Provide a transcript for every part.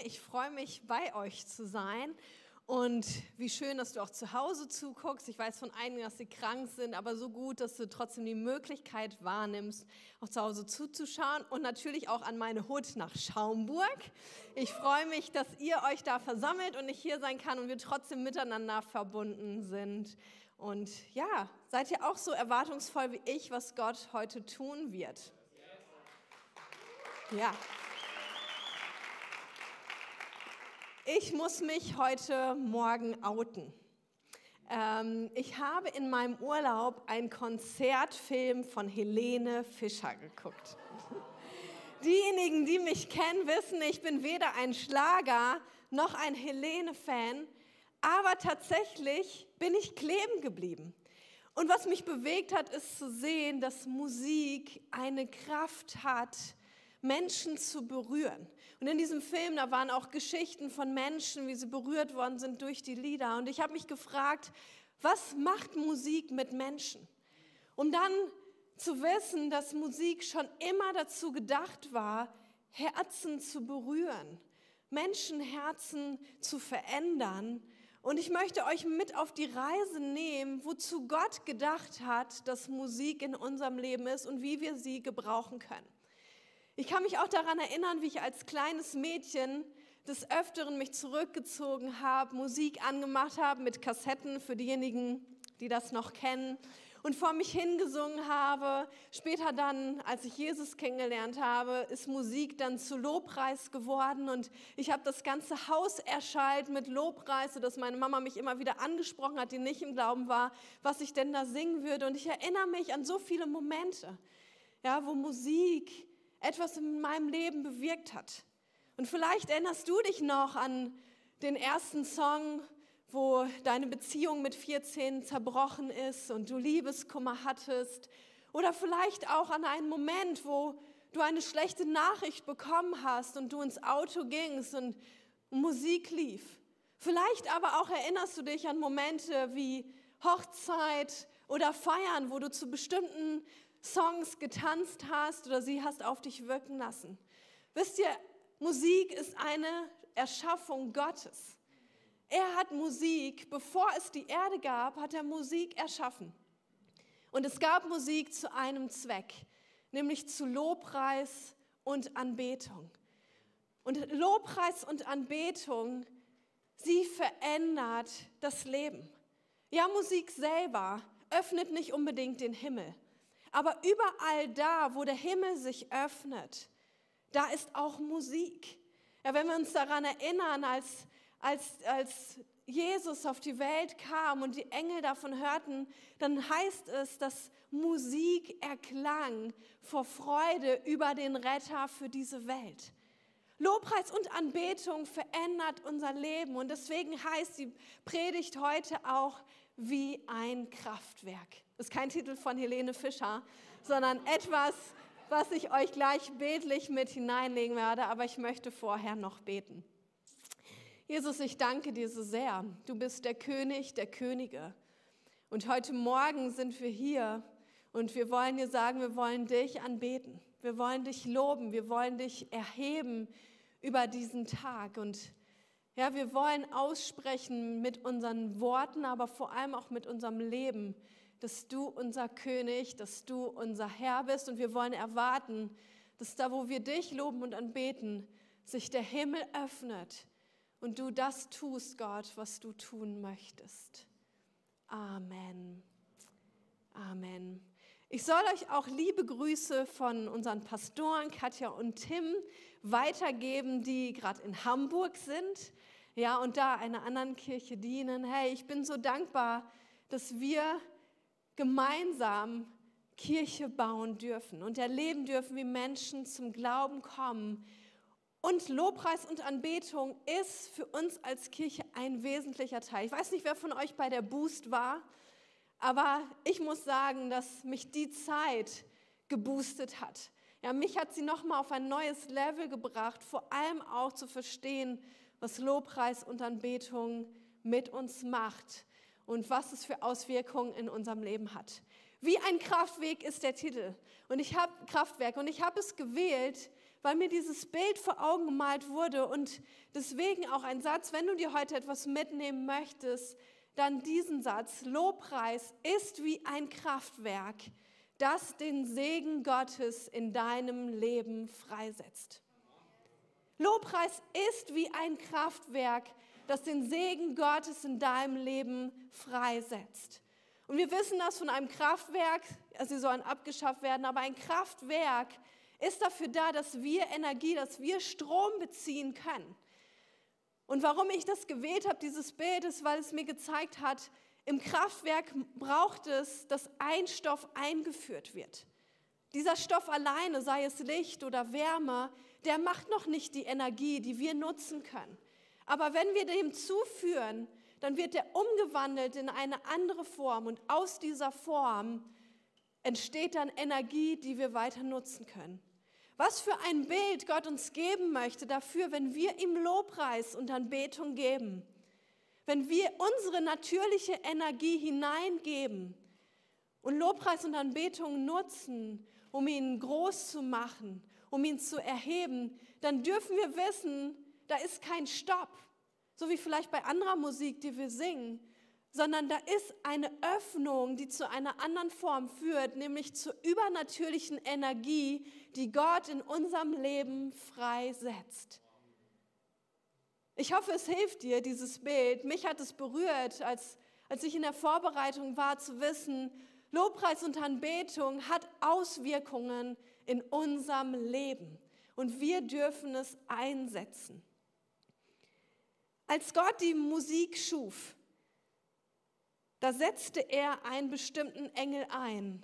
Ich freue mich, bei euch zu sein. Und wie schön, dass du auch zu Hause zuguckst. Ich weiß von einigen, dass sie krank sind, aber so gut, dass du trotzdem die Möglichkeit wahrnimmst, auch zu Hause zuzuschauen. Und natürlich auch an meine Hut nach Schaumburg. Ich freue mich, dass ihr euch da versammelt und ich hier sein kann und wir trotzdem miteinander verbunden sind. Und ja, seid ihr auch so erwartungsvoll wie ich, was Gott heute tun wird? Ja. Ich muss mich heute Morgen outen. Ähm, ich habe in meinem Urlaub einen Konzertfilm von Helene Fischer geguckt. Diejenigen, die mich kennen, wissen, ich bin weder ein Schlager noch ein Helene-Fan, aber tatsächlich bin ich kleben geblieben. Und was mich bewegt hat, ist zu sehen, dass Musik eine Kraft hat, Menschen zu berühren. Und in diesem Film, da waren auch Geschichten von Menschen, wie sie berührt worden sind durch die Lieder. Und ich habe mich gefragt, was macht Musik mit Menschen? Um dann zu wissen, dass Musik schon immer dazu gedacht war, Herzen zu berühren, Menschenherzen zu verändern. Und ich möchte euch mit auf die Reise nehmen, wozu Gott gedacht hat, dass Musik in unserem Leben ist und wie wir sie gebrauchen können. Ich kann mich auch daran erinnern, wie ich als kleines Mädchen des Öfteren mich zurückgezogen habe, Musik angemacht habe mit Kassetten für diejenigen, die das noch kennen und vor mich hingesungen habe. Später dann, als ich Jesus kennengelernt habe, ist Musik dann zu Lobpreis geworden und ich habe das ganze Haus erschallt mit Lobpreis, sodass meine Mama mich immer wieder angesprochen hat, die nicht im Glauben war, was ich denn da singen würde. Und ich erinnere mich an so viele Momente, ja, wo Musik etwas in meinem Leben bewirkt hat. Und vielleicht erinnerst du dich noch an den ersten Song, wo deine Beziehung mit 14 zerbrochen ist und du Liebeskummer hattest. Oder vielleicht auch an einen Moment, wo du eine schlechte Nachricht bekommen hast und du ins Auto gingst und Musik lief. Vielleicht aber auch erinnerst du dich an Momente wie Hochzeit oder Feiern, wo du zu bestimmten Songs getanzt hast oder sie hast auf dich wirken lassen. Wisst ihr, Musik ist eine Erschaffung Gottes. Er hat Musik, bevor es die Erde gab, hat er Musik erschaffen. Und es gab Musik zu einem Zweck, nämlich zu Lobpreis und Anbetung. Und Lobpreis und Anbetung, sie verändert das Leben. Ja, Musik selber öffnet nicht unbedingt den Himmel. Aber überall da, wo der Himmel sich öffnet, da ist auch Musik. Ja, wenn wir uns daran erinnern, als, als, als Jesus auf die Welt kam und die Engel davon hörten, dann heißt es, dass Musik erklang vor Freude über den Retter für diese Welt. Lobpreis und Anbetung verändert unser Leben und deswegen heißt die Predigt heute auch wie ein Kraftwerk. Das ist kein Titel von Helene Fischer, sondern etwas, was ich euch gleich betlich mit hineinlegen werde, aber ich möchte vorher noch beten. Jesus, ich danke dir so sehr. Du bist der König der Könige. Und heute Morgen sind wir hier und wir wollen dir sagen, wir wollen dich anbeten. Wir wollen dich loben. Wir wollen dich erheben über diesen Tag. Und ja, wir wollen aussprechen mit unseren Worten, aber vor allem auch mit unserem Leben, dass du unser König, dass du unser Herr bist und wir wollen erwarten, dass da, wo wir dich loben und anbeten, sich der Himmel öffnet und du das tust, Gott, was du tun möchtest. Amen. Amen. Ich soll euch auch liebe Grüße von unseren Pastoren Katja und Tim weitergeben, die gerade in Hamburg sind, ja, und da einer anderen Kirche dienen. Hey, ich bin so dankbar, dass wir gemeinsam Kirche bauen dürfen und erleben dürfen, wie Menschen zum Glauben kommen. Und Lobpreis und Anbetung ist für uns als Kirche ein wesentlicher Teil. Ich weiß nicht, wer von euch bei der Boost war. Aber ich muss sagen, dass mich die Zeit geboostet hat. Ja, mich hat sie noch mal auf ein neues Level gebracht, vor allem auch zu verstehen, was Lobpreis und Anbetung mit uns macht und was es für Auswirkungen in unserem Leben hat. Wie ein Kraftweg ist der Titel. Und ich habe Kraftwerk und ich habe es gewählt, weil mir dieses Bild vor Augen gemalt wurde und deswegen auch ein Satz, wenn du dir heute etwas mitnehmen möchtest, dann diesen Satz, Lobpreis ist wie ein Kraftwerk, das den Segen Gottes in deinem Leben freisetzt. Lobpreis ist wie ein Kraftwerk, das den Segen Gottes in deinem Leben freisetzt. Und wir wissen das von einem Kraftwerk, also sie sollen abgeschafft werden, aber ein Kraftwerk ist dafür da, dass wir Energie, dass wir Strom beziehen können. Und warum ich das gewählt habe, dieses Bild, ist, weil es mir gezeigt hat, im Kraftwerk braucht es, dass ein Stoff eingeführt wird. Dieser Stoff alleine, sei es Licht oder Wärme, der macht noch nicht die Energie, die wir nutzen können. Aber wenn wir dem zuführen, dann wird er umgewandelt in eine andere Form und aus dieser Form entsteht dann Energie, die wir weiter nutzen können. Was für ein Bild Gott uns geben möchte dafür, wenn wir ihm Lobpreis und Anbetung geben. Wenn wir unsere natürliche Energie hineingeben und Lobpreis und Anbetung nutzen, um ihn groß zu machen, um ihn zu erheben, dann dürfen wir wissen, da ist kein Stopp, so wie vielleicht bei anderer Musik, die wir singen, sondern da ist eine Öffnung, die zu einer anderen Form führt, nämlich zur übernatürlichen Energie, die Gott in unserem Leben freisetzt. Ich hoffe, es hilft dir, dieses Bild. Mich hat es berührt, als, als ich in der Vorbereitung war, zu wissen, Lobpreis und Anbetung hat Auswirkungen in unserem Leben und wir dürfen es einsetzen. Als Gott die Musik schuf, da setzte er einen bestimmten Engel ein,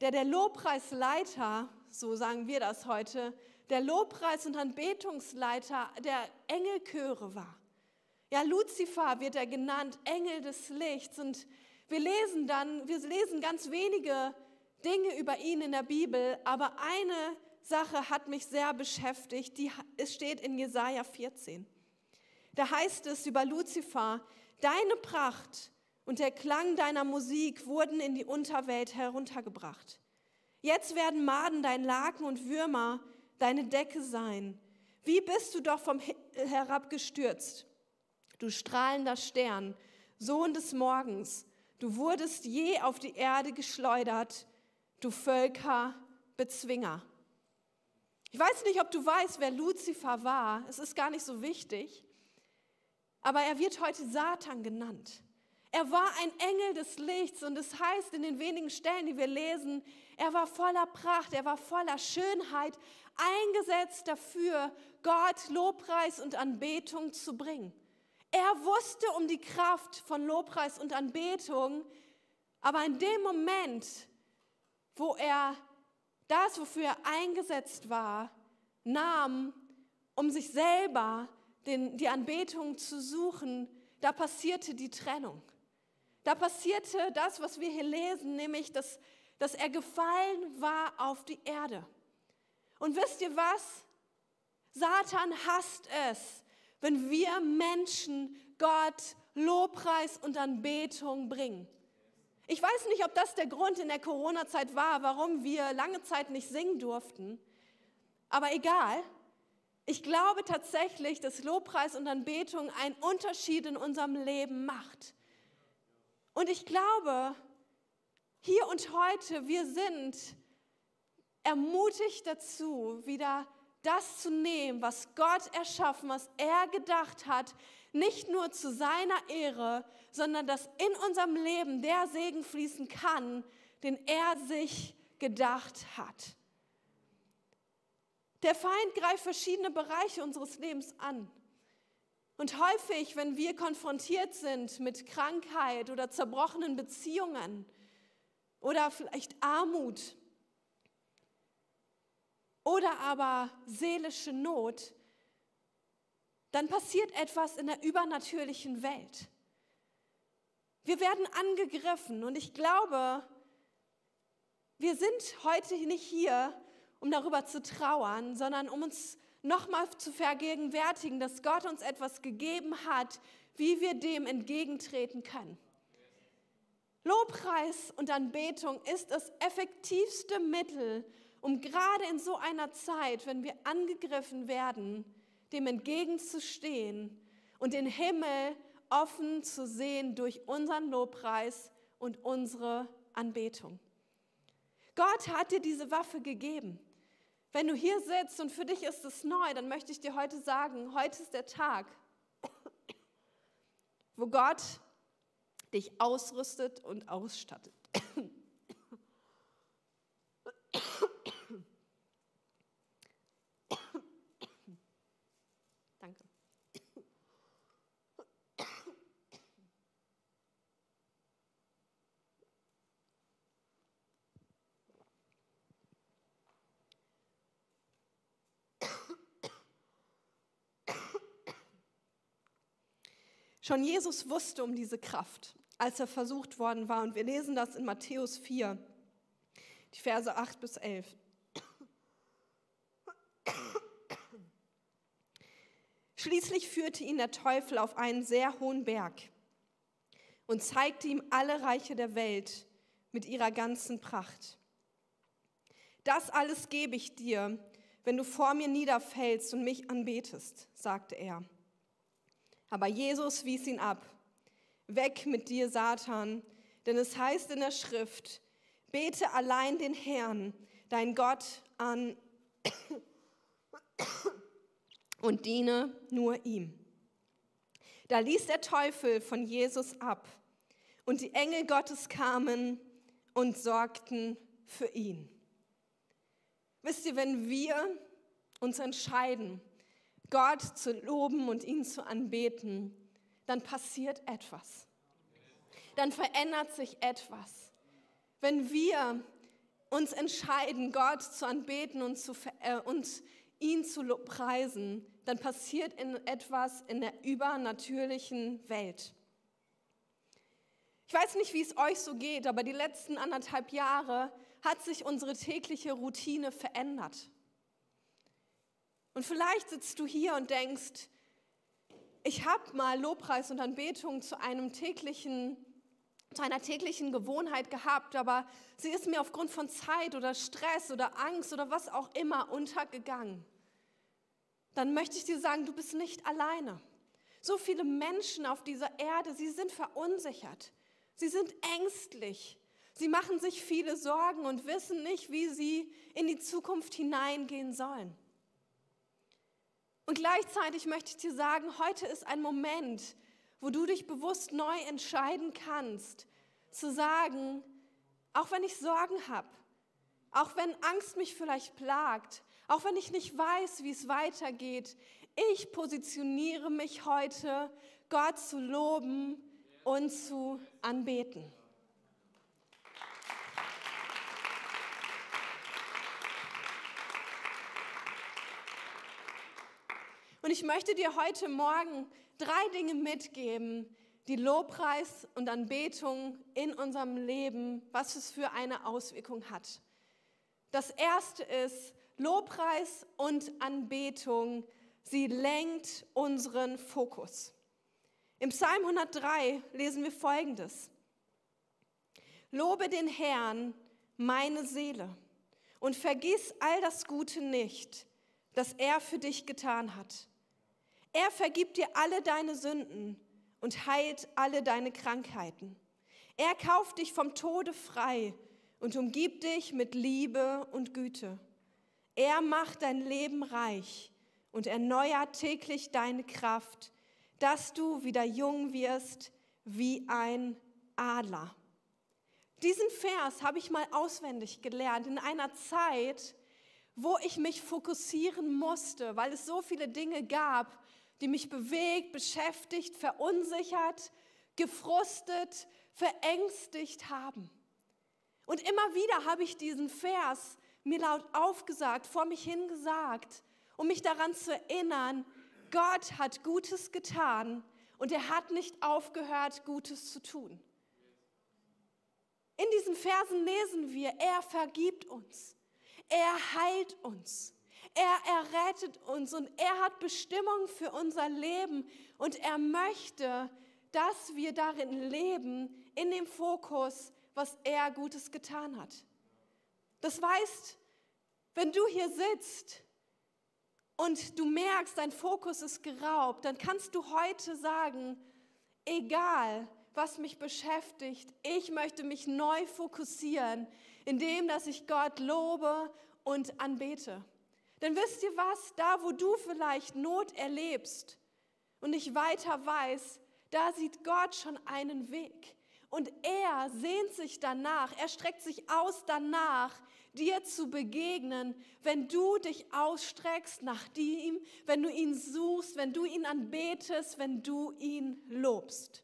der der Lobpreisleiter, so sagen wir das heute, der Lobpreis- und Anbetungsleiter der Engelchöre war. Ja, Luzifer wird er genannt, Engel des Lichts. Und wir lesen dann, wir lesen ganz wenige Dinge über ihn in der Bibel, aber eine Sache hat mich sehr beschäftigt, die, es steht in Jesaja 14. Da heißt es über Luzifer, deine Pracht und der Klang deiner Musik wurden in die Unterwelt heruntergebracht. Jetzt werden Maden dein Laken und Würmer deine Decke sein. Wie bist du doch vom Himmel herabgestürzt, du strahlender Stern, Sohn des Morgens. Du wurdest je auf die Erde geschleudert, du Völkerbezwinger. Ich weiß nicht, ob du weißt, wer Luzifer war. Es ist gar nicht so wichtig. Aber er wird heute Satan genannt. Er war ein Engel des Lichts und es heißt in den wenigen Stellen, die wir lesen, er war voller Pracht, er war voller Schönheit, eingesetzt dafür, Gott Lobpreis und Anbetung zu bringen. Er wusste um die Kraft von Lobpreis und Anbetung, aber in dem Moment, wo er das, wofür er eingesetzt war, nahm, um sich selber den, die Anbetung zu suchen, da passierte die Trennung. Da passierte das, was wir hier lesen, nämlich, dass, dass er gefallen war auf die Erde. Und wisst ihr was? Satan hasst es, wenn wir Menschen Gott Lobpreis und Anbetung bringen. Ich weiß nicht, ob das der Grund in der Corona-Zeit war, warum wir lange Zeit nicht singen durften. Aber egal. Ich glaube tatsächlich, dass Lobpreis und Anbetung einen Unterschied in unserem Leben macht. Und ich glaube, hier und heute, wir sind ermutigt dazu, wieder das zu nehmen, was Gott erschaffen, was er gedacht hat, nicht nur zu seiner Ehre, sondern dass in unserem Leben der Segen fließen kann, den er sich gedacht hat. Der Feind greift verschiedene Bereiche unseres Lebens an. Und häufig, wenn wir konfrontiert sind mit Krankheit oder zerbrochenen Beziehungen oder vielleicht Armut oder aber seelische Not, dann passiert etwas in der übernatürlichen Welt. Wir werden angegriffen und ich glaube, wir sind heute nicht hier, um darüber zu trauern, sondern um uns nochmal zu vergegenwärtigen, dass Gott uns etwas gegeben hat, wie wir dem entgegentreten können. Lobpreis und Anbetung ist das effektivste Mittel, um gerade in so einer Zeit, wenn wir angegriffen werden, dem entgegenzustehen und den Himmel offen zu sehen durch unseren Lobpreis und unsere Anbetung. Gott hat dir diese Waffe gegeben. Wenn du hier sitzt und für dich ist es neu, dann möchte ich dir heute sagen, heute ist der Tag, wo Gott dich ausrüstet und ausstattet. Schon Jesus wusste um diese Kraft, als er versucht worden war. Und wir lesen das in Matthäus 4, die Verse 8 bis 11. Schließlich führte ihn der Teufel auf einen sehr hohen Berg und zeigte ihm alle Reiche der Welt mit ihrer ganzen Pracht. Das alles gebe ich dir, wenn du vor mir niederfällst und mich anbetest, sagte er. Aber Jesus wies ihn ab. Weg mit dir, Satan, denn es heißt in der Schrift, bete allein den Herrn, dein Gott, an und diene nur ihm. Da ließ der Teufel von Jesus ab und die Engel Gottes kamen und sorgten für ihn. Wisst ihr, wenn wir uns entscheiden, Gott zu loben und ihn zu anbeten, dann passiert etwas. Dann verändert sich etwas. Wenn wir uns entscheiden, Gott zu anbeten und, zu, äh, und ihn zu preisen, dann passiert in etwas in der übernatürlichen Welt. Ich weiß nicht, wie es euch so geht, aber die letzten anderthalb Jahre hat sich unsere tägliche Routine verändert. Und vielleicht sitzt du hier und denkst, ich habe mal Lobpreis und Anbetung zu einem täglichen zu einer täglichen Gewohnheit gehabt, aber sie ist mir aufgrund von Zeit oder Stress oder Angst oder was auch immer untergegangen. Dann möchte ich dir sagen, du bist nicht alleine. So viele Menschen auf dieser Erde, sie sind verunsichert. Sie sind ängstlich. Sie machen sich viele Sorgen und wissen nicht, wie sie in die Zukunft hineingehen sollen. Und gleichzeitig möchte ich dir sagen, heute ist ein Moment, wo du dich bewusst neu entscheiden kannst, zu sagen, auch wenn ich Sorgen habe, auch wenn Angst mich vielleicht plagt, auch wenn ich nicht weiß, wie es weitergeht, ich positioniere mich heute, Gott zu loben und zu anbeten. Und ich möchte dir heute Morgen drei Dinge mitgeben, die Lobpreis und Anbetung in unserem Leben, was es für eine Auswirkung hat. Das erste ist, Lobpreis und Anbetung, sie lenkt unseren Fokus. Im Psalm 103 lesen wir folgendes. Lobe den Herrn, meine Seele, und vergiss all das Gute nicht, das er für dich getan hat er vergibt dir alle deine Sünden und heilt alle deine Krankheiten. Er kauft dich vom Tode frei und umgibt dich mit Liebe und Güte. Er macht dein Leben reich und erneuert täglich deine Kraft, dass du wieder jung wirst wie ein Adler. Diesen Vers habe ich mal auswendig gelernt in einer Zeit, wo ich mich fokussieren musste, weil es so viele Dinge gab, die mich bewegt, beschäftigt, verunsichert, gefrustet, verängstigt haben. Und immer wieder habe ich diesen Vers mir laut aufgesagt, vor mich hingesagt, um mich daran zu erinnern, Gott hat Gutes getan und er hat nicht aufgehört, Gutes zu tun. In diesen Versen lesen wir, er vergibt uns, er heilt uns, er errettet uns und er hat Bestimmung für unser Leben und er möchte, dass wir darin leben, in dem Fokus, was er Gutes getan hat. Das heißt, Wenn du hier sitzt und du merkst, dein Fokus ist geraubt, dann kannst du heute sagen, egal was mich beschäftigt, ich möchte mich neu fokussieren, indem dass ich Gott lobe und anbete. Denn wisst ihr was, da wo du vielleicht Not erlebst und nicht weiter weißt, da sieht Gott schon einen Weg. Und er sehnt sich danach, er streckt sich aus danach, dir zu begegnen, wenn du dich ausstreckst nach ihm, wenn du ihn suchst, wenn du ihn anbetest, wenn du ihn lobst.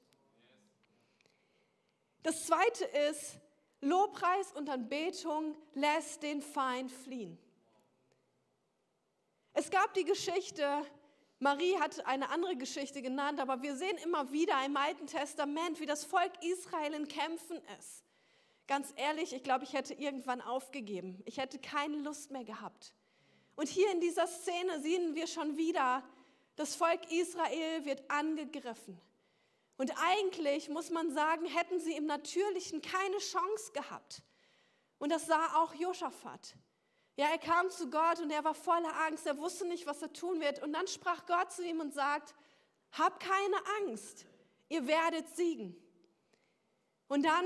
Das zweite ist, Lobpreis und Anbetung lässt den Feind fliehen. Es gab die Geschichte, Marie hat eine andere Geschichte genannt, aber wir sehen immer wieder im Alten Testament, wie das Volk Israel in Kämpfen ist. Ganz ehrlich, ich glaube, ich hätte irgendwann aufgegeben. Ich hätte keine Lust mehr gehabt. Und hier in dieser Szene sehen wir schon wieder, das Volk Israel wird angegriffen. Und eigentlich muss man sagen, hätten sie im Natürlichen keine Chance gehabt. Und das sah auch Josaphat. Ja, er kam zu Gott und er war voller Angst. Er wusste nicht, was er tun wird. Und dann sprach Gott zu ihm und sagt, hab keine Angst, ihr werdet siegen. Und dann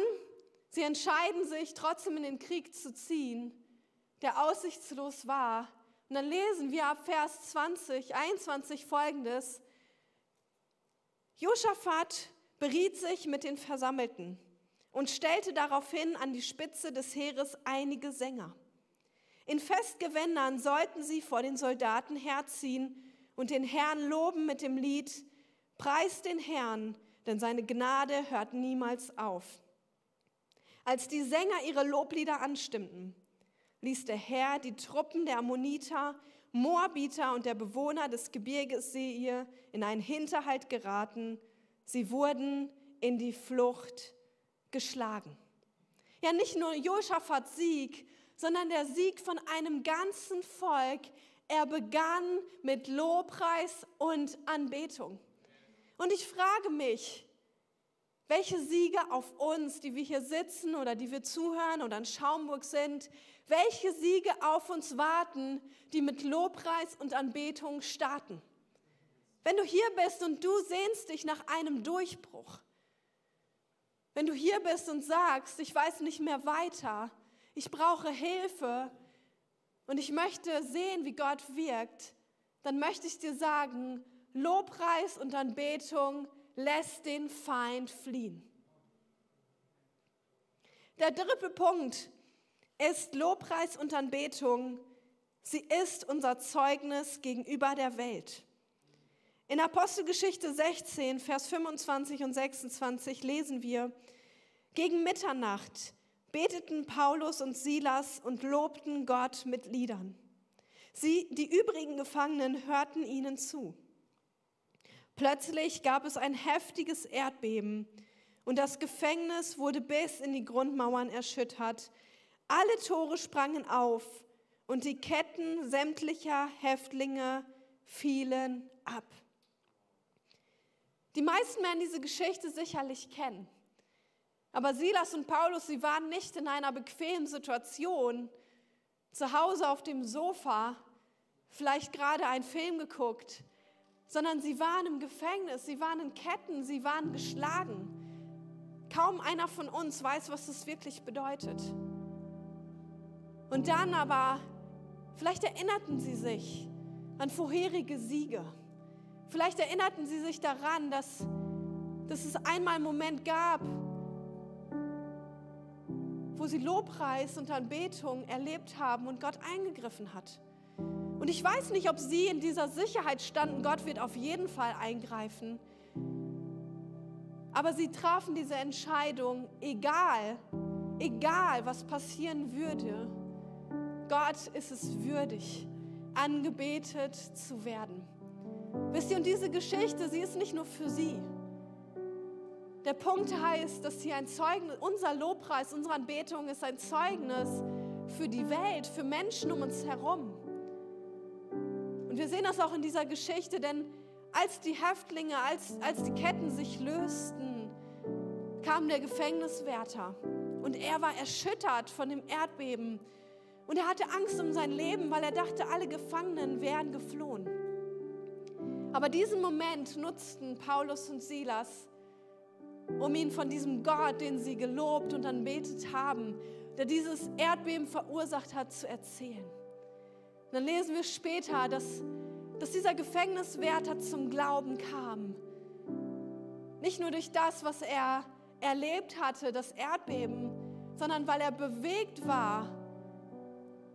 Sie entscheiden sich trotzdem in den Krieg zu ziehen, der aussichtslos war. Und dann lesen wir ab Vers 20, 21 folgendes. Josaphat beriet sich mit den Versammelten und stellte daraufhin an die Spitze des Heeres einige Sänger. In Festgewändern sollten sie vor den Soldaten herziehen und den Herrn loben mit dem Lied Preis den Herrn, denn seine Gnade hört niemals auf. Als die Sänger ihre Loblieder anstimmten, ließ der Herr die Truppen der Ammoniter, Moabiter und der Bewohner des Gebirges Seir in einen Hinterhalt geraten. Sie wurden in die Flucht geschlagen. Ja, nicht nur Josaphats Sieg, sondern der Sieg von einem ganzen Volk. Er begann mit Lobpreis und Anbetung. Und ich frage mich, welche Siege auf uns, die wir hier sitzen oder die wir zuhören oder in Schaumburg sind, welche Siege auf uns warten, die mit Lobpreis und Anbetung starten? Wenn du hier bist und du sehnst dich nach einem Durchbruch, wenn du hier bist und sagst, ich weiß nicht mehr weiter, ich brauche Hilfe und ich möchte sehen, wie Gott wirkt, dann möchte ich dir sagen, Lobpreis und Anbetung lässt den Feind fliehen. Der dritte Punkt ist Lobpreis und Anbetung. Sie ist unser Zeugnis gegenüber der Welt. In Apostelgeschichte 16, Vers 25 und 26 lesen wir, gegen Mitternacht beteten Paulus und Silas und lobten Gott mit Liedern. Sie, die übrigen Gefangenen, hörten ihnen zu. Plötzlich gab es ein heftiges Erdbeben und das Gefängnis wurde bis in die Grundmauern erschüttert. Alle Tore sprangen auf und die Ketten sämtlicher Häftlinge fielen ab. Die meisten werden diese Geschichte sicherlich kennen. Aber Silas und Paulus, sie waren nicht in einer bequemen Situation, zu Hause auf dem Sofa, vielleicht gerade einen Film geguckt sondern sie waren im Gefängnis, sie waren in Ketten, sie waren geschlagen. Kaum einer von uns weiß, was das wirklich bedeutet. Und dann aber, vielleicht erinnerten sie sich an vorherige Siege. Vielleicht erinnerten sie sich daran, dass, dass es einmal einen Moment gab, wo sie Lobpreis und Anbetung erlebt haben und Gott eingegriffen hat. Und ich weiß nicht, ob sie in dieser Sicherheit standen, Gott wird auf jeden Fall eingreifen. Aber sie trafen diese Entscheidung, egal, egal was passieren würde, Gott ist es würdig, angebetet zu werden. Wisst ihr, und diese Geschichte, sie ist nicht nur für sie. Der Punkt heißt, dass sie ein Zeugnis, unser Lobpreis, unsere Anbetung ist ein Zeugnis für die Welt, für Menschen um uns herum. Und wir sehen das auch in dieser Geschichte, denn als die Häftlinge, als, als die Ketten sich lösten, kam der Gefängniswärter und er war erschüttert von dem Erdbeben. Und er hatte Angst um sein Leben, weil er dachte, alle Gefangenen wären geflohen. Aber diesen Moment nutzten Paulus und Silas, um ihn von diesem Gott, den sie gelobt und anbetet haben, der dieses Erdbeben verursacht hat, zu erzählen. Und dann lesen wir später, dass, dass dieser Gefängniswärter zum Glauben kam. Nicht nur durch das, was er erlebt hatte, das Erdbeben, sondern weil er bewegt war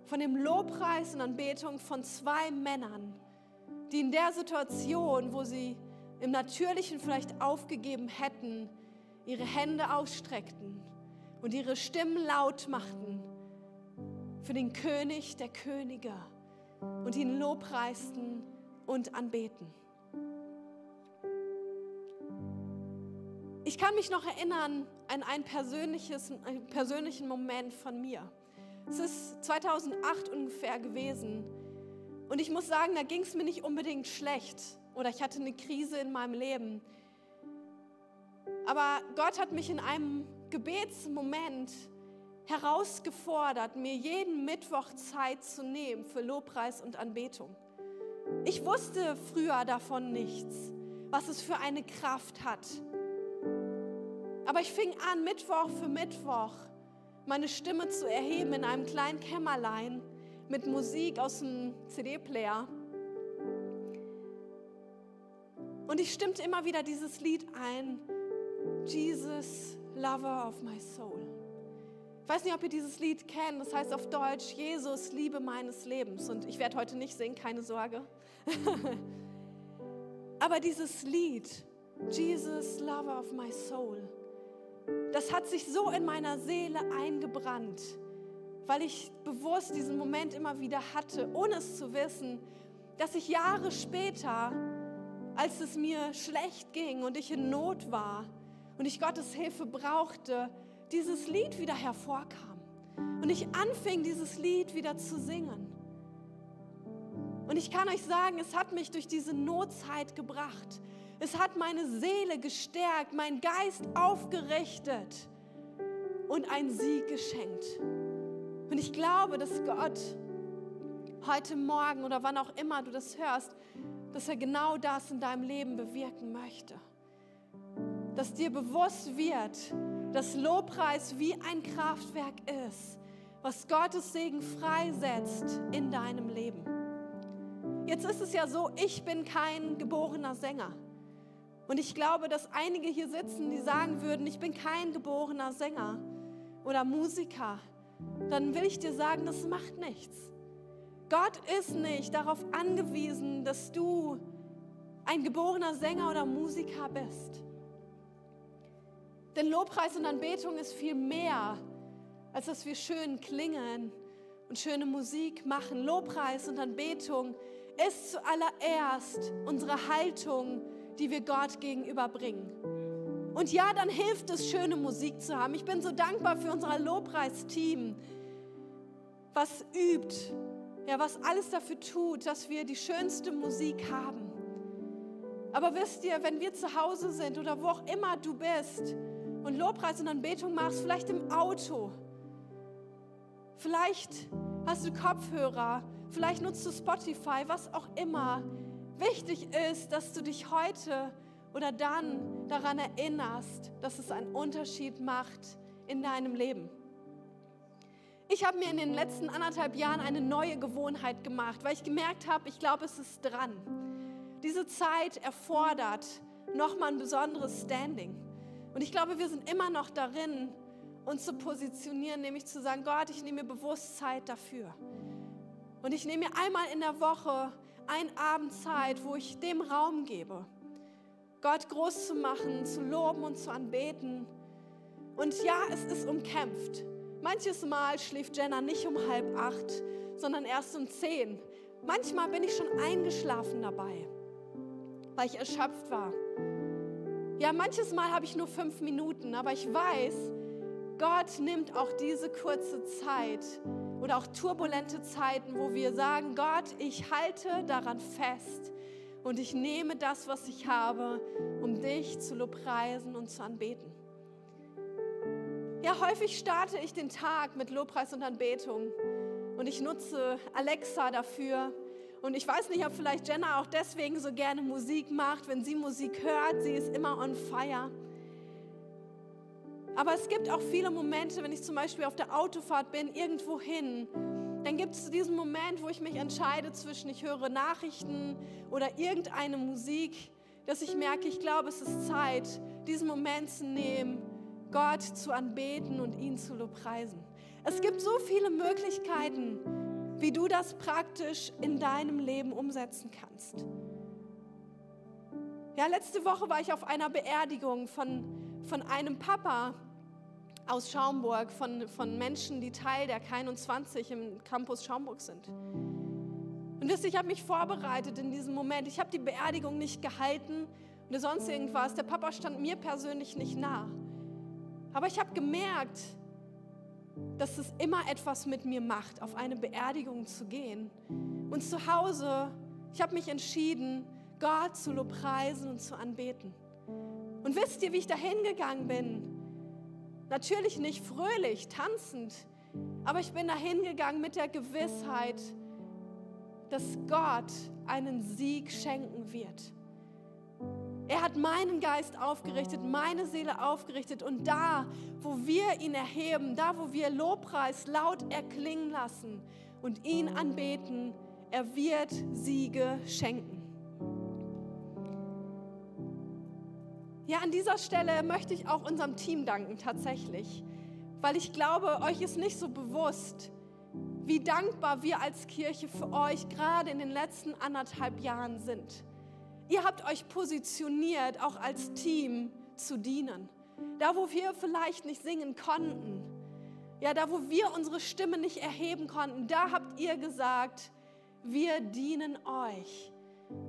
von dem Lobpreis und Anbetung von zwei Männern, die in der Situation, wo sie im Natürlichen vielleicht aufgegeben hätten, ihre Hände ausstreckten und ihre Stimmen laut machten für den König der Könige und ihn lobpreisten und anbeten. Ich kann mich noch erinnern an ein persönliches, einen persönlichen Moment von mir. Es ist 2008 ungefähr gewesen. Und ich muss sagen, da ging es mir nicht unbedingt schlecht oder ich hatte eine Krise in meinem Leben. Aber Gott hat mich in einem Gebetsmoment herausgefordert, mir jeden Mittwoch Zeit zu nehmen für Lobpreis und Anbetung. Ich wusste früher davon nichts, was es für eine Kraft hat. Aber ich fing an, Mittwoch für Mittwoch meine Stimme zu erheben in einem kleinen Kämmerlein mit Musik aus dem CD-Player. Und ich stimmte immer wieder dieses Lied ein, Jesus, Lover of my soul. Ich weiß nicht, ob ihr dieses Lied kennt, das heißt auf Deutsch, Jesus, Liebe meines Lebens. Und ich werde heute nicht singen, keine Sorge. Aber dieses Lied, Jesus, Lover of my soul, das hat sich so in meiner Seele eingebrannt, weil ich bewusst diesen Moment immer wieder hatte, ohne es zu wissen, dass ich Jahre später, als es mir schlecht ging und ich in Not war und ich Gottes Hilfe brauchte, dieses Lied wieder hervorkam und ich anfing, dieses Lied wieder zu singen. Und ich kann euch sagen, es hat mich durch diese Notzeit gebracht. Es hat meine Seele gestärkt, mein Geist aufgerichtet und einen Sieg geschenkt. Und ich glaube, dass Gott heute Morgen oder wann auch immer du das hörst, dass er genau das in deinem Leben bewirken möchte. Dass dir bewusst wird, dass Lobpreis wie ein Kraftwerk ist, was Gottes Segen freisetzt in deinem Leben. Jetzt ist es ja so, ich bin kein geborener Sänger. Und ich glaube, dass einige hier sitzen, die sagen würden, ich bin kein geborener Sänger oder Musiker. Dann will ich dir sagen, das macht nichts. Gott ist nicht darauf angewiesen, dass du ein geborener Sänger oder Musiker bist. Denn Lobpreis und Anbetung ist viel mehr, als dass wir schön klingen und schöne Musik machen. Lobpreis und Anbetung ist zuallererst unsere Haltung, die wir Gott gegenüberbringen. Und ja, dann hilft es, schöne Musik zu haben. Ich bin so dankbar für unser Lobpreisteam, was übt, ja, was alles dafür tut, dass wir die schönste Musik haben. Aber wisst ihr, wenn wir zu Hause sind oder wo auch immer du bist und Lobpreis und Anbetung machst, vielleicht im Auto, vielleicht hast du Kopfhörer, vielleicht nutzt du Spotify, was auch immer, Wichtig ist, dass du dich heute oder dann daran erinnerst, dass es einen Unterschied macht in deinem Leben. Ich habe mir in den letzten anderthalb Jahren eine neue Gewohnheit gemacht, weil ich gemerkt habe, ich glaube, es ist dran. Diese Zeit erfordert nochmal ein besonderes Standing. Und ich glaube, wir sind immer noch darin, uns zu positionieren, nämlich zu sagen, Gott, ich nehme mir bewusst Zeit dafür. Und ich nehme mir einmal in der Woche ein Abend Zeit, wo ich dem Raum gebe, Gott groß zu machen, zu loben und zu anbeten. Und ja, es ist umkämpft. Manches Mal schläft Jenna nicht um halb acht, sondern erst um zehn. Manchmal bin ich schon eingeschlafen dabei, weil ich erschöpft war. Ja, manches Mal habe ich nur fünf Minuten, aber ich weiß, Gott nimmt auch diese kurze Zeit oder auch turbulente Zeiten, wo wir sagen, Gott, ich halte daran fest und ich nehme das, was ich habe, um dich zu lobpreisen und zu anbeten. Ja, häufig starte ich den Tag mit Lobpreis und Anbetung Und ich nutze Alexa dafür. Und ich weiß nicht, ob vielleicht Jenna auch deswegen so gerne Musik macht. Wenn sie Musik hört, sie ist immer on fire. Aber es gibt auch viele Momente, wenn ich zum Beispiel auf der Autofahrt bin, irgendwo hin, dann gibt es diesen Moment, wo ich mich entscheide zwischen, ich höre Nachrichten oder irgendeine Musik, dass ich merke, ich glaube, es ist Zeit, diesen Moment zu nehmen, Gott zu anbeten und ihn zu lobpreisen. Es gibt so viele Möglichkeiten, wie du das praktisch in deinem Leben umsetzen kannst. Ja, letzte Woche war ich auf einer Beerdigung von, von einem Papa, aus Schaumburg von, von Menschen, die Teil der K21 im Campus Schaumburg sind. Und wisst ihr, ich habe mich vorbereitet in diesem Moment. Ich habe die Beerdigung nicht gehalten oder sonst irgendwas. Der Papa stand mir persönlich nicht nah. Aber ich habe gemerkt, dass es immer etwas mit mir macht, auf eine Beerdigung zu gehen. Und zu Hause, ich habe mich entschieden, Gott zu lobpreisen und zu anbeten. Und wisst ihr, wie ich da hingegangen bin? Natürlich nicht fröhlich, tanzend, aber ich bin dahin gegangen mit der Gewissheit, dass Gott einen Sieg schenken wird. Er hat meinen Geist aufgerichtet, meine Seele aufgerichtet und da, wo wir ihn erheben, da, wo wir Lobpreis laut erklingen lassen und ihn anbeten, er wird Siege schenken. Ja, an dieser Stelle möchte ich auch unserem Team danken tatsächlich, weil ich glaube, euch ist nicht so bewusst, wie dankbar wir als Kirche für euch gerade in den letzten anderthalb Jahren sind. Ihr habt euch positioniert, auch als Team zu dienen. Da, wo wir vielleicht nicht singen konnten, ja, da, wo wir unsere Stimme nicht erheben konnten, da habt ihr gesagt, wir dienen euch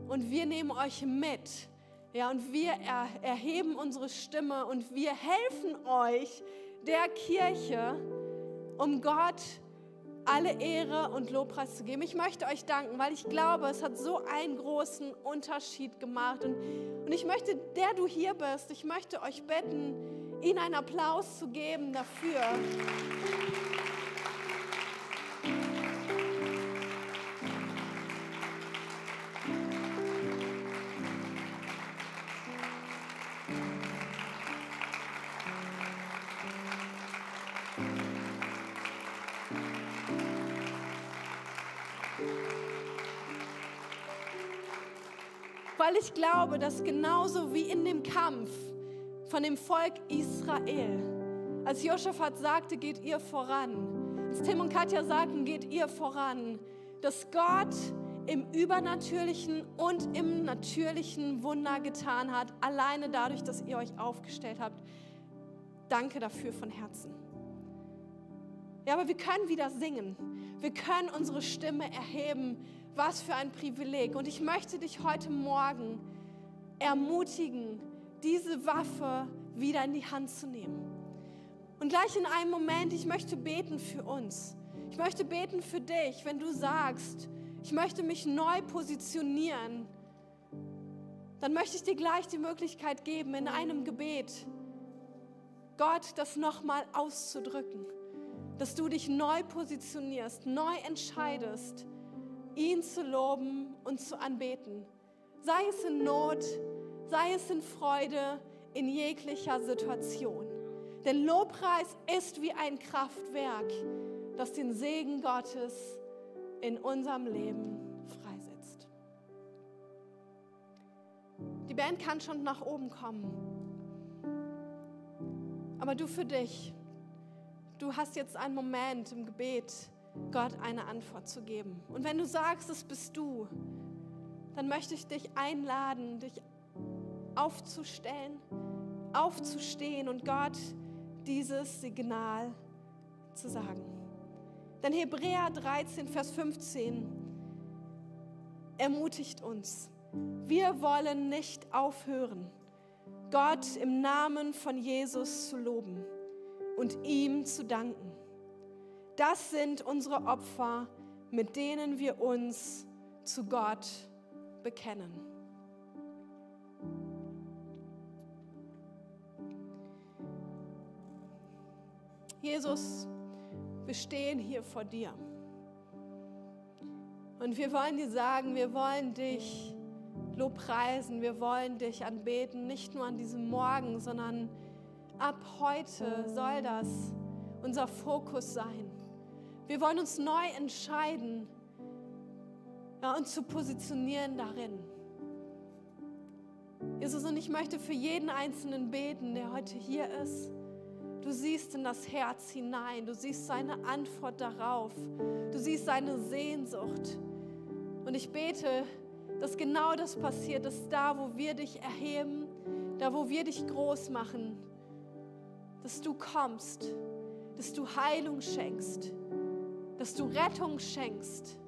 und wir nehmen euch mit ja, und wir er, erheben unsere Stimme und wir helfen euch, der Kirche, um Gott alle Ehre und Lobpreis zu geben. Ich möchte euch danken, weil ich glaube, es hat so einen großen Unterschied gemacht. Und, und ich möchte, der du hier bist, ich möchte euch bitten, ihnen einen Applaus zu geben dafür. Weil ich glaube, dass genauso wie in dem Kampf von dem Volk Israel, als Josaphat sagte, geht ihr voran, als Tim und Katja sagten, geht ihr voran, dass Gott im Übernatürlichen und im Natürlichen Wunder getan hat, alleine dadurch, dass ihr euch aufgestellt habt. Danke dafür von Herzen. Ja, aber wir können wieder singen. Wir können unsere Stimme erheben was für ein Privileg. Und ich möchte dich heute Morgen ermutigen, diese Waffe wieder in die Hand zu nehmen. Und gleich in einem Moment, ich möchte beten für uns. Ich möchte beten für dich, wenn du sagst, ich möchte mich neu positionieren. Dann möchte ich dir gleich die Möglichkeit geben, in einem Gebet Gott das nochmal auszudrücken, dass du dich neu positionierst, neu entscheidest ihn zu loben und zu anbeten. Sei es in Not, sei es in Freude, in jeglicher Situation. Denn Lobpreis ist wie ein Kraftwerk, das den Segen Gottes in unserem Leben freisetzt. Die Band kann schon nach oben kommen. Aber du für dich, du hast jetzt einen Moment im Gebet, Gott eine Antwort zu geben. Und wenn du sagst, es bist du, dann möchte ich dich einladen, dich aufzustellen, aufzustehen und Gott dieses Signal zu sagen. Denn Hebräer 13, Vers 15 ermutigt uns, wir wollen nicht aufhören, Gott im Namen von Jesus zu loben und ihm zu danken. Das sind unsere Opfer, mit denen wir uns zu Gott bekennen. Jesus, wir stehen hier vor dir. Und wir wollen dir sagen, wir wollen dich lobpreisen, wir wollen dich anbeten, nicht nur an diesem Morgen, sondern ab heute soll das unser Fokus sein. Wir wollen uns neu entscheiden, ja, uns zu positionieren darin. Jesus, und ich möchte für jeden Einzelnen beten, der heute hier ist. Du siehst in das Herz hinein, du siehst seine Antwort darauf, du siehst seine Sehnsucht. Und ich bete, dass genau das passiert, dass da, wo wir dich erheben, da, wo wir dich groß machen, dass du kommst, dass du Heilung schenkst, dass du Rettung schenkst,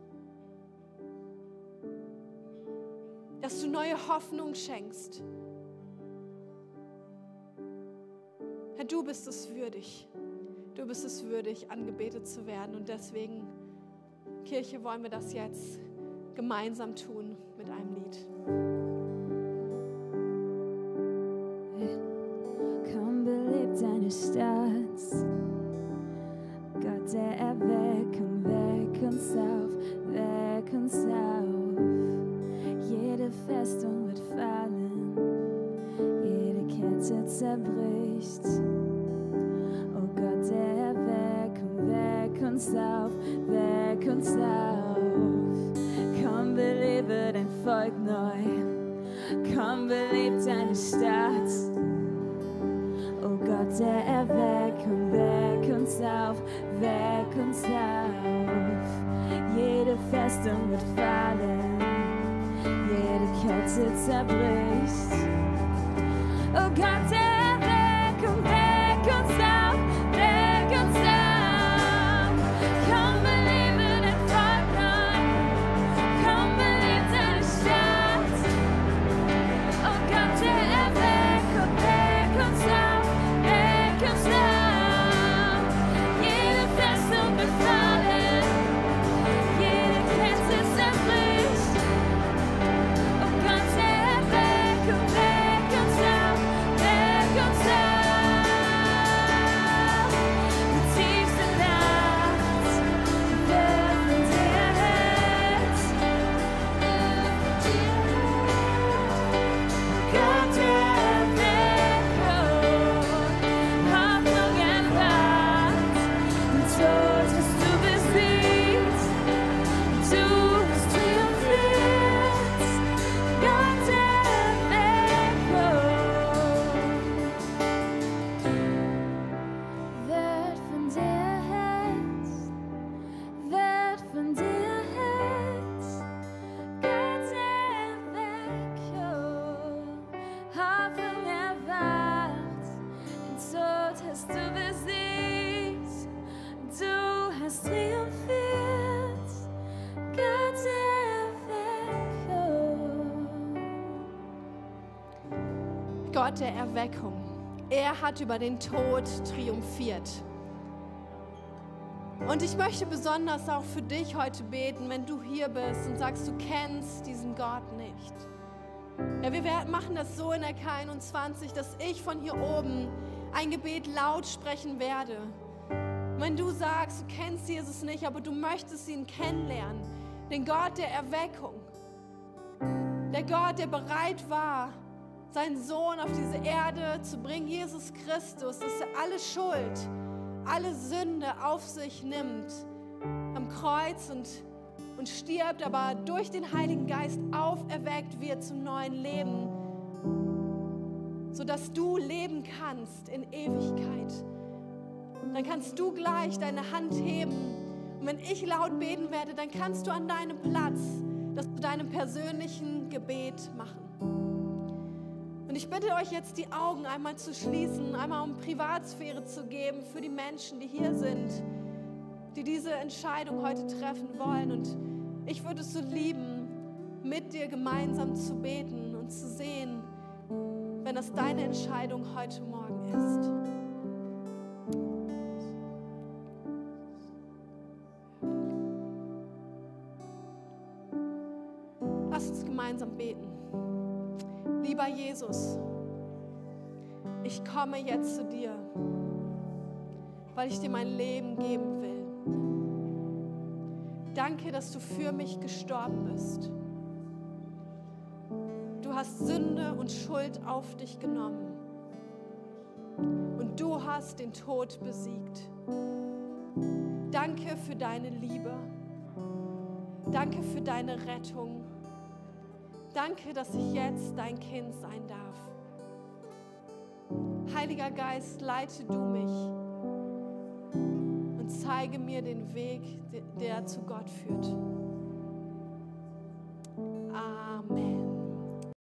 dass du neue Hoffnung schenkst. Herr, du bist es würdig. Du bist es würdig, angebetet zu werden. Und deswegen, Kirche, wollen wir das jetzt gemeinsam tun mit einem Lied. Komm, belebt deine Stadt. Zerbricht. Der Erweckung. Er hat über den Tod triumphiert. Und ich möchte besonders auch für dich heute beten, wenn du hier bist und sagst, du kennst diesen Gott nicht. Ja, wir machen das so in der K21, dass ich von hier oben ein Gebet laut sprechen werde. Wenn du sagst, du kennst Jesus nicht, aber du möchtest ihn kennenlernen, den Gott der Erweckung, der Gott, der bereit war, seinen Sohn auf diese Erde zu bringen, Jesus Christus, dass er alle Schuld, alle Sünde auf sich nimmt am Kreuz und, und stirbt, aber durch den Heiligen Geist auferweckt wird zum neuen Leben, sodass du leben kannst in Ewigkeit. Dann kannst du gleich deine Hand heben und wenn ich laut beten werde, dann kannst du an deinem Platz das zu deinem persönlichen Gebet machen. Und ich bitte euch jetzt, die Augen einmal zu schließen, einmal um Privatsphäre zu geben für die Menschen, die hier sind, die diese Entscheidung heute treffen wollen. Und ich würde es so lieben, mit dir gemeinsam zu beten und zu sehen, wenn das deine Entscheidung heute Morgen ist. Komme jetzt zu dir, weil ich dir mein Leben geben will. Danke, dass du für mich gestorben bist. Du hast Sünde und Schuld auf dich genommen. Und du hast den Tod besiegt. Danke für deine Liebe. Danke für deine Rettung. Danke, dass ich jetzt dein Kind sein darf. Heiliger Geist, leite du mich und zeige mir den Weg, der zu Gott führt.